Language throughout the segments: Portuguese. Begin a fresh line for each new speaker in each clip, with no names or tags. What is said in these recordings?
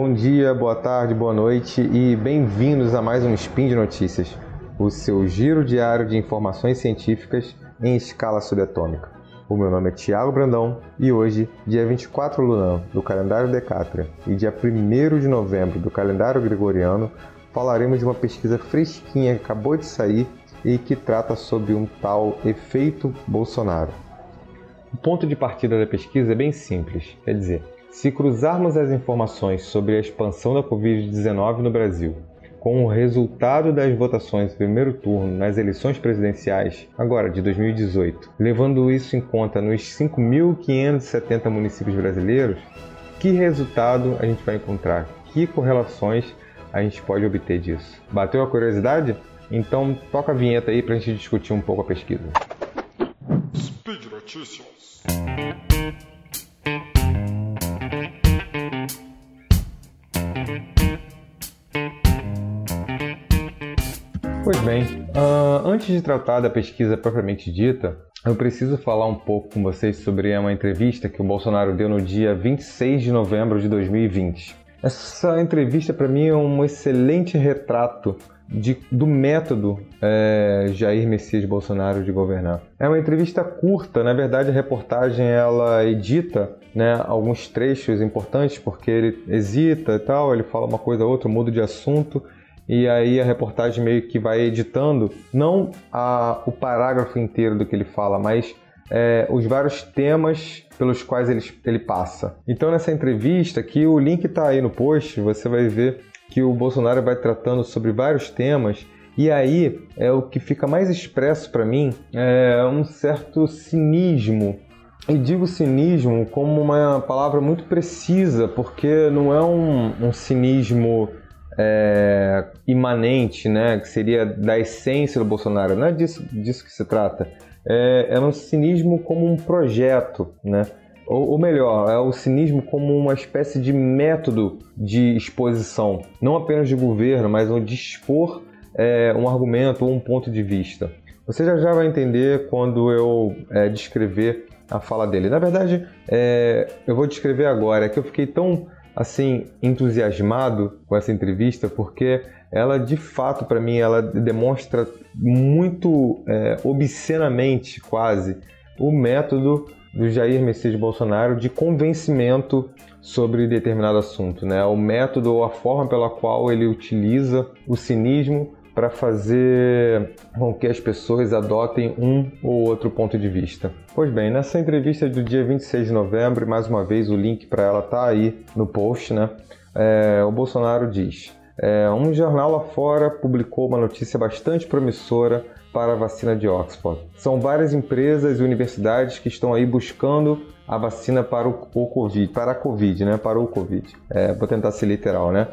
Bom dia, boa tarde, boa noite e bem-vindos a mais um Spin de Notícias, o seu giro diário de informações científicas em escala subatômica. O meu nome é Tiago Brandão e hoje, dia 24 Lunan do calendário Decátria e dia 1 de novembro do calendário Gregoriano, falaremos de uma pesquisa fresquinha que acabou de sair e que trata sobre um tal efeito Bolsonaro. O ponto de partida da pesquisa é bem simples, quer dizer, se cruzarmos as informações sobre a expansão da Covid-19 no Brasil com o resultado das votações do primeiro turno nas eleições presidenciais, agora de 2018, levando isso em conta nos 5.570 municípios brasileiros, que resultado a gente vai encontrar? Que correlações a gente pode obter disso? Bateu a curiosidade? Então toca a vinheta aí para a gente discutir um pouco a pesquisa. Speed Notícias. Bem, uh, antes de tratar da pesquisa propriamente dita, eu preciso falar um pouco com vocês sobre uma entrevista que o Bolsonaro deu no dia 26 de novembro de 2020. Essa entrevista, para mim, é um excelente retrato de, do método é, Jair Messias Bolsonaro de governar. É uma entrevista curta, na verdade a reportagem ela edita né, alguns trechos importantes porque ele hesita e tal, ele fala uma coisa ou outra, muda de assunto e aí a reportagem meio que vai editando não a, o parágrafo inteiro do que ele fala, mas é, os vários temas pelos quais ele, ele passa. Então nessa entrevista, que o link está aí no post, você vai ver que o Bolsonaro vai tratando sobre vários temas e aí é o que fica mais expresso para mim é um certo cinismo e digo cinismo como uma palavra muito precisa, porque não é um, um cinismo é, imanente, né, que seria da essência do Bolsonaro. Não é disso, disso que se trata. É, é um cinismo como um projeto, né? Ou, ou, melhor, é o cinismo como uma espécie de método de exposição, não apenas de governo, mas de expor é, um argumento ou um ponto de vista. Você já, já vai entender quando eu é, descrever a fala dele. Na verdade, é, eu vou descrever agora, é que eu fiquei tão assim entusiasmado com essa entrevista porque ela de fato para mim ela demonstra muito é, obscenamente quase o método do Jair Messias Bolsonaro de convencimento sobre determinado assunto, né? O método ou a forma pela qual ele utiliza o cinismo para fazer com que as pessoas adotem um ou outro ponto de vista. Pois bem, nessa entrevista do dia 26 de novembro, mais uma vez o link para ela está aí no post, né? É, o Bolsonaro diz: é, um jornal lá fora publicou uma notícia bastante promissora para a vacina de Oxford. São várias empresas e universidades que estão aí buscando a vacina para o, o Covid, para a Covid, né? Para o Covid. É, vou tentar ser literal, né?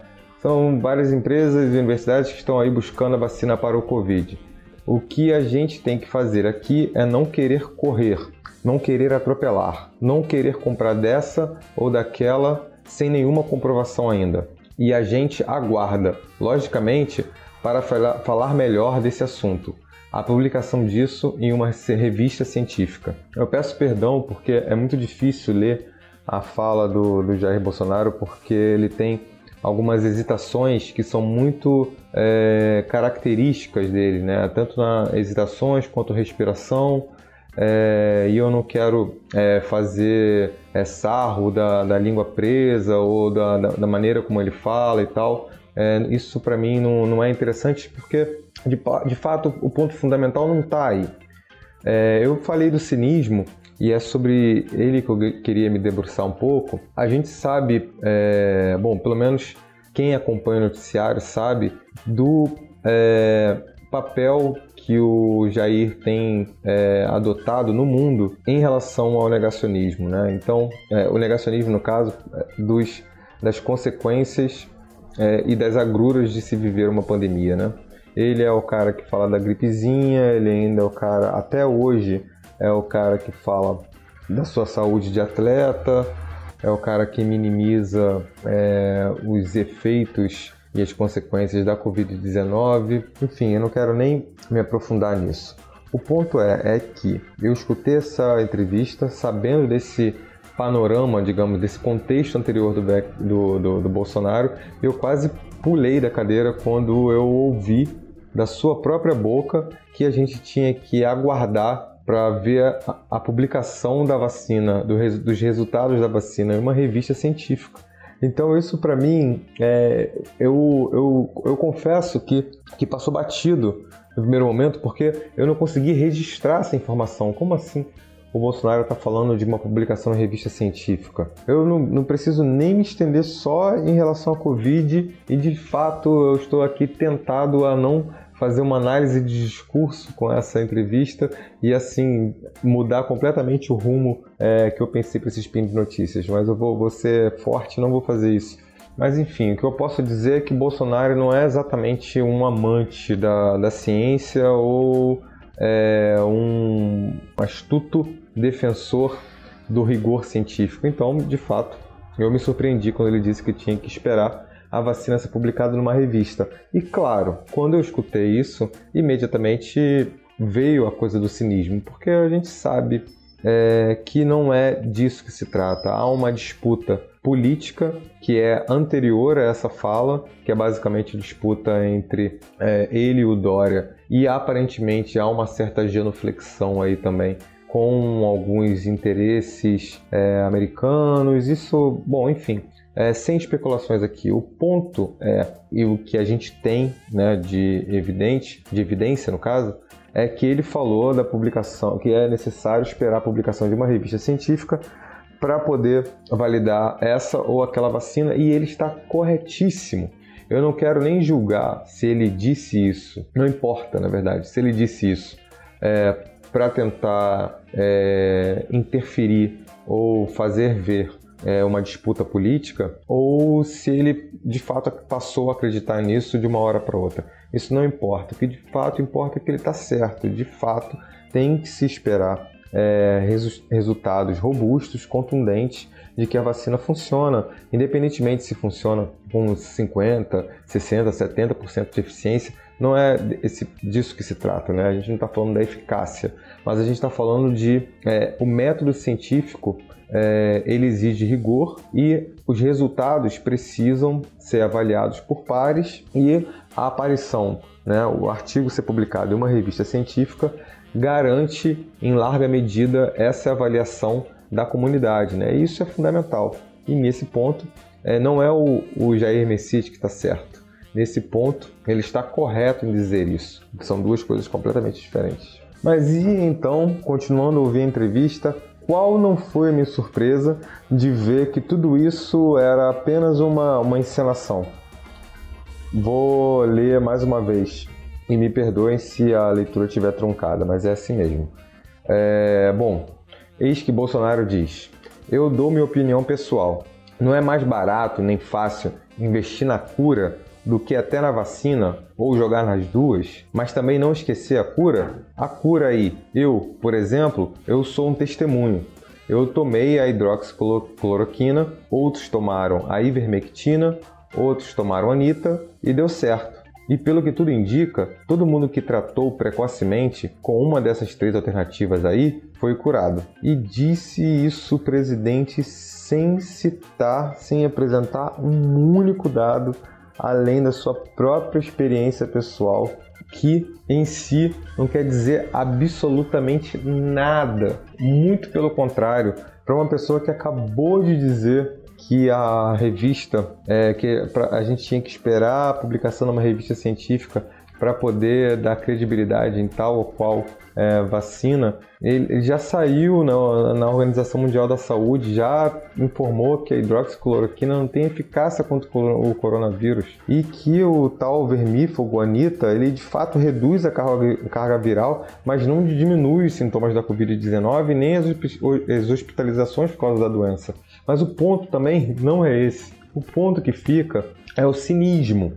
São várias empresas e universidades que estão aí buscando a vacina para o Covid. O que a gente tem que fazer aqui é não querer correr, não querer atropelar, não querer comprar dessa ou daquela sem nenhuma comprovação ainda. E a gente aguarda, logicamente, para falar melhor desse assunto. A publicação disso em uma revista científica. Eu peço perdão porque é muito difícil ler a fala do, do Jair Bolsonaro porque ele tem algumas hesitações que são muito é, características dele, né? tanto na hesitações quanto respiração. É, e eu não quero é, fazer é, sarro da, da língua presa ou da, da, da, maneira como ele fala e tal. É, isso para mim não, não é interessante porque, de, de fato, o ponto fundamental não está aí. É, eu falei do cinismo e é sobre ele que eu queria me debruçar um pouco. A gente sabe, é, bom, pelo menos quem acompanha o noticiário sabe do é, papel que o Jair tem é, adotado no mundo em relação ao negacionismo. Né? Então, é, o negacionismo, no caso, é, dos, das consequências é, e das agruras de se viver uma pandemia. Né? Ele é o cara que fala da gripezinha, ele ainda é o cara, até hoje, é o cara que fala da sua saúde de atleta, é o cara que minimiza é, os efeitos e as consequências da Covid-19. Enfim, eu não quero nem me aprofundar nisso. O ponto é, é que eu escutei essa entrevista sabendo desse panorama, digamos, desse contexto anterior do, do, do, do Bolsonaro, eu quase pulei da cadeira quando eu ouvi da sua própria boca que a gente tinha que aguardar para ver a, a, publicação da vacina, do, dos resultados da vacina em uma revista científica. Então isso para mim, é, eu, eu, eu confesso que, que passou batido no primeiro momento porque eu não consegui registrar essa informação. Como assim? o Bolsonaro está falando de uma publicação em revista científica. Eu não, não, preciso nem me estender só em relação à Covid e de fato eu estou aqui tentado a não fazer uma análise de discurso com essa entrevista e assim mudar completamente o rumo é, que eu pensei para esse spin de notícias. Mas eu vou, vou ser forte, não vou fazer isso. Mas enfim, o que eu posso dizer é que Bolsonaro não é exatamente um amante da, da ciência ou é, um astuto defensor do rigor científico. Então, de fato, eu me surpreendi quando ele disse que tinha que esperar a vacina ser publicada numa revista. E claro, quando eu escutei isso, imediatamente veio a coisa do cinismo, porque a gente sabe é, que não é disso que se trata. Há uma disputa política que é anterior a essa fala, que é basicamente disputa entre é, ele e o Dória, e aparentemente há uma certa genuflexão aí também com alguns interesses é, americanos. Isso, bom, enfim, é, sem especulações aqui, o ponto é, e o que a gente tem né, de evidente, de evidência no caso, é que ele falou da publicação, que é necessário esperar a publicação de uma revista científica para poder validar essa ou aquela vacina, e ele está corretíssimo. Eu não quero nem julgar se ele disse isso, não importa, na verdade, se ele disse isso é, para tentar é, interferir ou fazer ver é, uma disputa política ou se ele de fato passou a acreditar nisso de uma hora para outra. Isso não importa. O que de fato importa é que ele está certo. De fato, tem que se esperar é, resu resultados robustos, contundentes de que a vacina funciona, independentemente se funciona com 50, 60, 70% de eficiência. Não é esse, disso que se trata, né? A gente não está falando da eficácia, mas a gente está falando de é, o método científico é, ele exige rigor e os resultados precisam ser avaliados por pares e a aparição, né, o artigo ser publicado em uma revista científica garante em larga medida essa avaliação da comunidade, né? Isso é fundamental. E nesse ponto é, não é o, o Jair Messias que está certo. Nesse ponto ele está correto em dizer isso. São duas coisas completamente diferentes. Mas e então, continuando a ouvir a entrevista, qual não foi a minha surpresa de ver que tudo isso era apenas uma, uma encenação? Vou ler mais uma vez e me perdoem se a leitura estiver truncada, mas é assim mesmo. É, bom, eis que Bolsonaro diz: Eu dou minha opinião pessoal. Não é mais barato nem fácil investir na cura do que até na vacina ou jogar nas duas, mas também não esquecer a cura? A cura aí, eu, por exemplo, eu sou um testemunho. Eu tomei a hidroxicloroquina, outros tomaram a ivermectina, outros tomaram a anita e deu certo. E pelo que tudo indica, todo mundo que tratou precocemente com uma dessas três alternativas aí foi curado. E disse isso o presidente sem citar, sem apresentar um único dado além da sua própria experiência pessoal, que em si não quer dizer absolutamente nada. Muito pelo contrário, para uma pessoa que acabou de dizer que a revista, é, que a gente tinha que esperar a publicação numa revista científica para poder dar credibilidade em tal ou qual é, vacina, ele, já saiu na, na, Organização Mundial da Saúde, já informou que a hidroxicloroquina não tem eficácia contra o coronavírus e que o tal vermífugo, anita, ele de fato reduz a carga, carga viral, mas não diminui os sintomas da Covid-19 nem as, as hospitalizações por causa da doença. Mas o ponto também não é esse. O ponto que fica é o cinismo.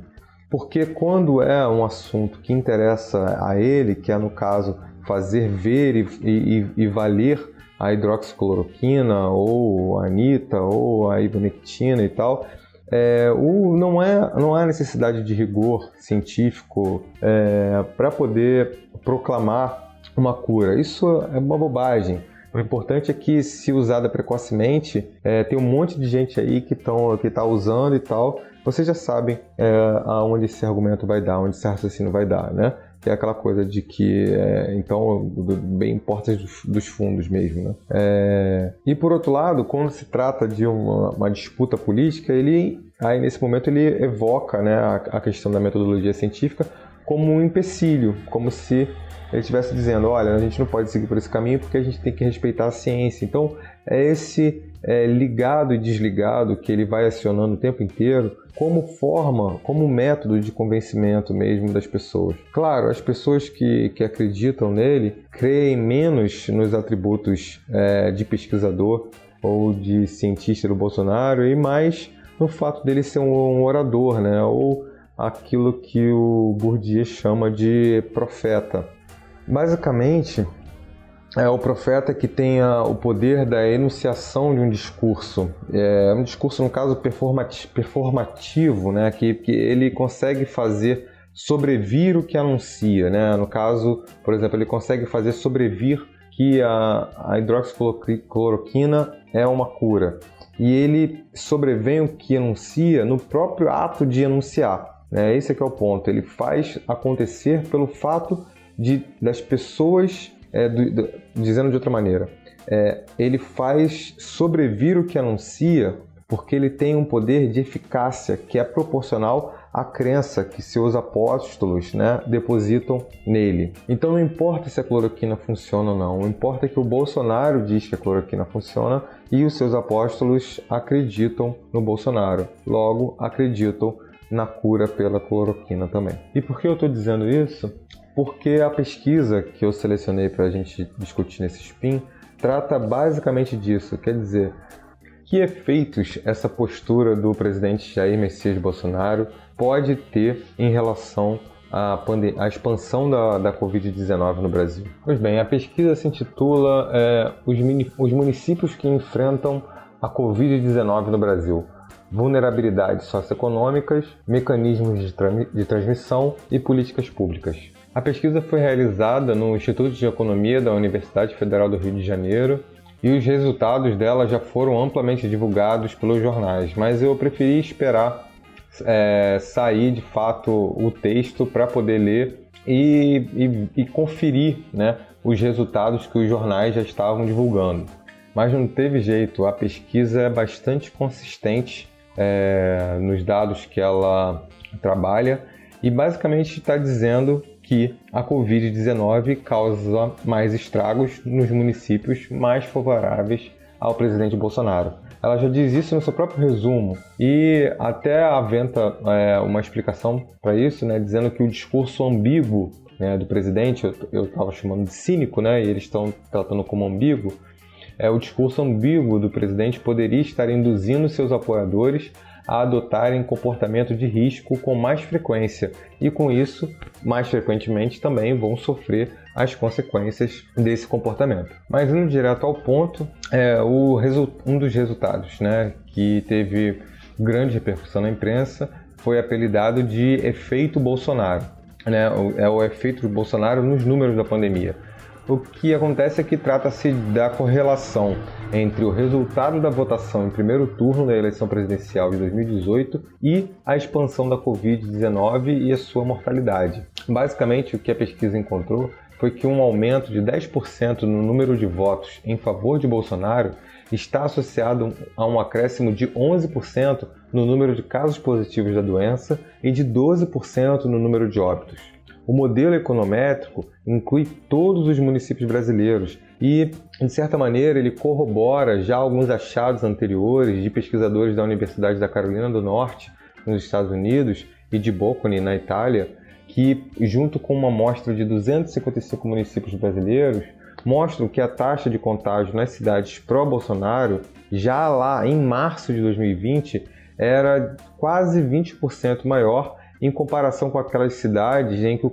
Porque quando é um assunto que interessa a ele, que é no caso fazer ver e, e, e valer a hidroxicloroquina ou a anita ou a ivermectina e tal, é, o, não, é, não há necessidade de rigor científico é, para poder proclamar uma cura. Isso é uma bobagem. O importante é que, se usada precocemente, é, tem um monte de gente aí que está usando e tal. Vocês já sabem é, aonde esse argumento vai dar, onde esse raciocínio vai dar, né? é aquela coisa de que, é, então, bem importa dos, dos, fundos mesmo. Né? É, e por outro lado, quando se trata de uma, uma, disputa política, ele, aí nesse momento ele evoca né, a, a questão da metodologia científica como um empecilho, como se ele estivesse dizendo, olha, a gente não pode seguir por esse caminho porque a gente tem que respeitar a ciência. Então, é esse é, ligado e desligado que ele vai acionando o tempo inteiro como forma, como método de convencimento mesmo das pessoas. Claro, as pessoas que, que acreditam nele creem menos nos atributos é, de pesquisador ou de cientista do Bolsonaro e mais no fato dele ser um, um orador, né? ou aquilo que o Bourdieu chama de profeta. Basicamente, é o profeta que tem o poder da enunciação de um discurso. É um discurso, no caso, performativo, né? que, que ele consegue fazer sobrevir o que anuncia. Né? No caso, por exemplo, ele consegue fazer sobrevir que a, a hidroxicloroquina é uma cura. E ele sobrevém o que anuncia no próprio ato de anunciar. Né? Esse é que é o ponto. Ele faz acontecer pelo fato de, das pessoas, é, do, do, dizendo de outra maneira, é, ele faz sobrevir o que anuncia porque ele tem um poder de eficácia que é proporcional à crença que seus apóstolos né, depositam nele. Então não importa se a cloroquina funciona ou não, o importa é que o Bolsonaro diz que a cloroquina funciona e os seus apóstolos acreditam no Bolsonaro, logo acreditam na cura pela cloroquina também. E por que eu estou dizendo isso? Porque a pesquisa que eu selecionei para a gente discutir nesse spin trata basicamente disso, quer dizer, que efeitos essa postura do presidente Jair Messias Bolsonaro pode ter em relação à, à expansão da, da Covid-19 no Brasil? Pois bem, a pesquisa se intitula é, os, os municípios que enfrentam a Covid-19 no Brasil vulnerabilidades socioeconômicas, mecanismos de, tra de transmissão e políticas públicas. A pesquisa foi realizada no Instituto de Economia da Universidade Federal do Rio de Janeiro e os resultados dela já foram amplamente divulgados pelos jornais, mas eu preferi esperar é, sair de fato o texto para poder ler e, e, e conferir né, os resultados que os jornais já estavam divulgando. Mas não teve jeito, a pesquisa é bastante consistente é, nos dados que ela trabalha e basicamente está dizendo que a Covid-19 causa mais estragos nos municípios mais favoráveis ao presidente Bolsonaro. Ela já diz isso no seu próprio resumo e até aventa é, uma explicação para isso, né, dizendo que o discurso ambíguo né, do presidente, eu estava chamando de cínico, né, e eles estão tratando como ambíguo, é, o discurso ambíguo do presidente poderia estar induzindo seus apoiadores a adotarem comportamento de risco com mais frequência e, com isso, mais frequentemente também vão sofrer as consequências desse comportamento. Mas indo direto ao ponto, é, o um dos resultados né, que teve grande repercussão na imprensa foi apelidado de efeito Bolsonaro. Né? É o efeito do Bolsonaro nos números da pandemia. O que acontece é que trata-se da correlação entre o resultado da votação em primeiro turno da eleição presidencial de 2018 e a expansão da Covid-19 e a sua mortalidade. Basicamente, o que a pesquisa encontrou foi que um aumento de 10% no número de votos em favor de Bolsonaro está associado a um acréscimo de 11% no número de casos positivos da doença e de 12% no número de óbitos. O modelo econométrico inclui todos os municípios brasileiros e, de certa maneira, ele corrobora já alguns achados anteriores de pesquisadores da Universidade da Carolina do Norte, nos Estados Unidos, e de Bocconi, na Itália, que, junto com uma amostra de 255 municípios brasileiros, mostram que a taxa de contágio nas cidades pró-Bolsonaro, já lá em março de 2020, era quase 20% maior em comparação com aquelas cidades em que o,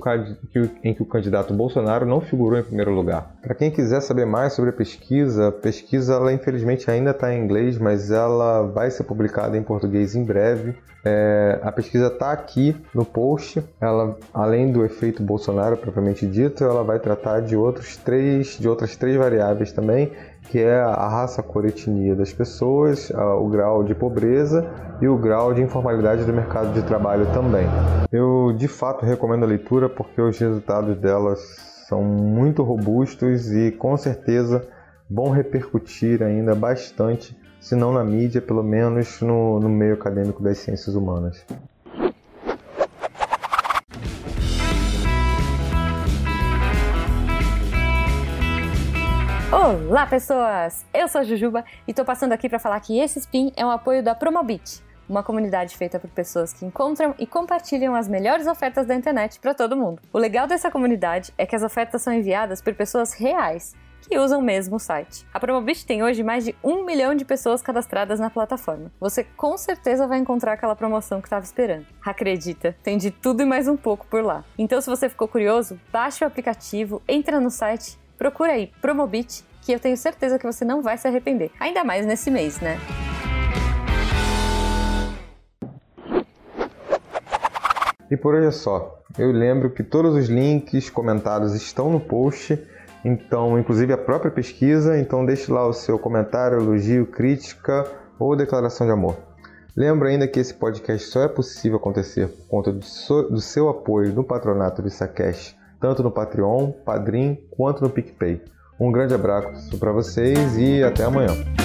em que o candidato Bolsonaro não figurou em primeiro lugar. Para quem quiser saber mais sobre a pesquisa, a pesquisa ela infelizmente ainda está em inglês, mas ela vai ser publicada em português em breve. É, a pesquisa está aqui no post. Ela, além do efeito Bolsonaro propriamente dito, ela vai tratar de outros três, de outras três variáveis também que é a raça, cor, etnia das pessoas, o grau de pobreza e o grau de informalidade do mercado de trabalho também. Eu de fato recomendo a leitura porque os resultados delas são muito robustos e com certeza vão repercutir ainda bastante, se não na mídia, pelo menos no, no meio acadêmico das ciências humanas.
Olá, pessoas! Eu sou Jujuba e tô passando aqui para falar que esse spin é um apoio da Promobit, uma comunidade feita por pessoas que encontram e compartilham as melhores ofertas da internet para todo mundo. O legal dessa comunidade é que as ofertas são enviadas por pessoas reais que usam mesmo o site. A Promobit tem hoje mais de um milhão de pessoas cadastradas na plataforma. Você com certeza vai encontrar aquela promoção que estava esperando. Acredita, tem de tudo e mais um pouco por lá. Então, se você ficou curioso, baixe o aplicativo, entra no site, procura aí Promobit que eu tenho certeza que você não vai se arrepender. Ainda mais nesse mês, né?
E por hoje é só. Eu lembro que todos os links comentados estão no post, então, inclusive a própria pesquisa, então deixe lá o seu comentário, elogio, crítica ou declaração de amor. Lembro ainda que esse podcast só é possível acontecer por conta do, do seu apoio no patronato do Isacash, tanto no Patreon, Padrim quanto no PicPay. Um grande abraço para vocês e até amanhã.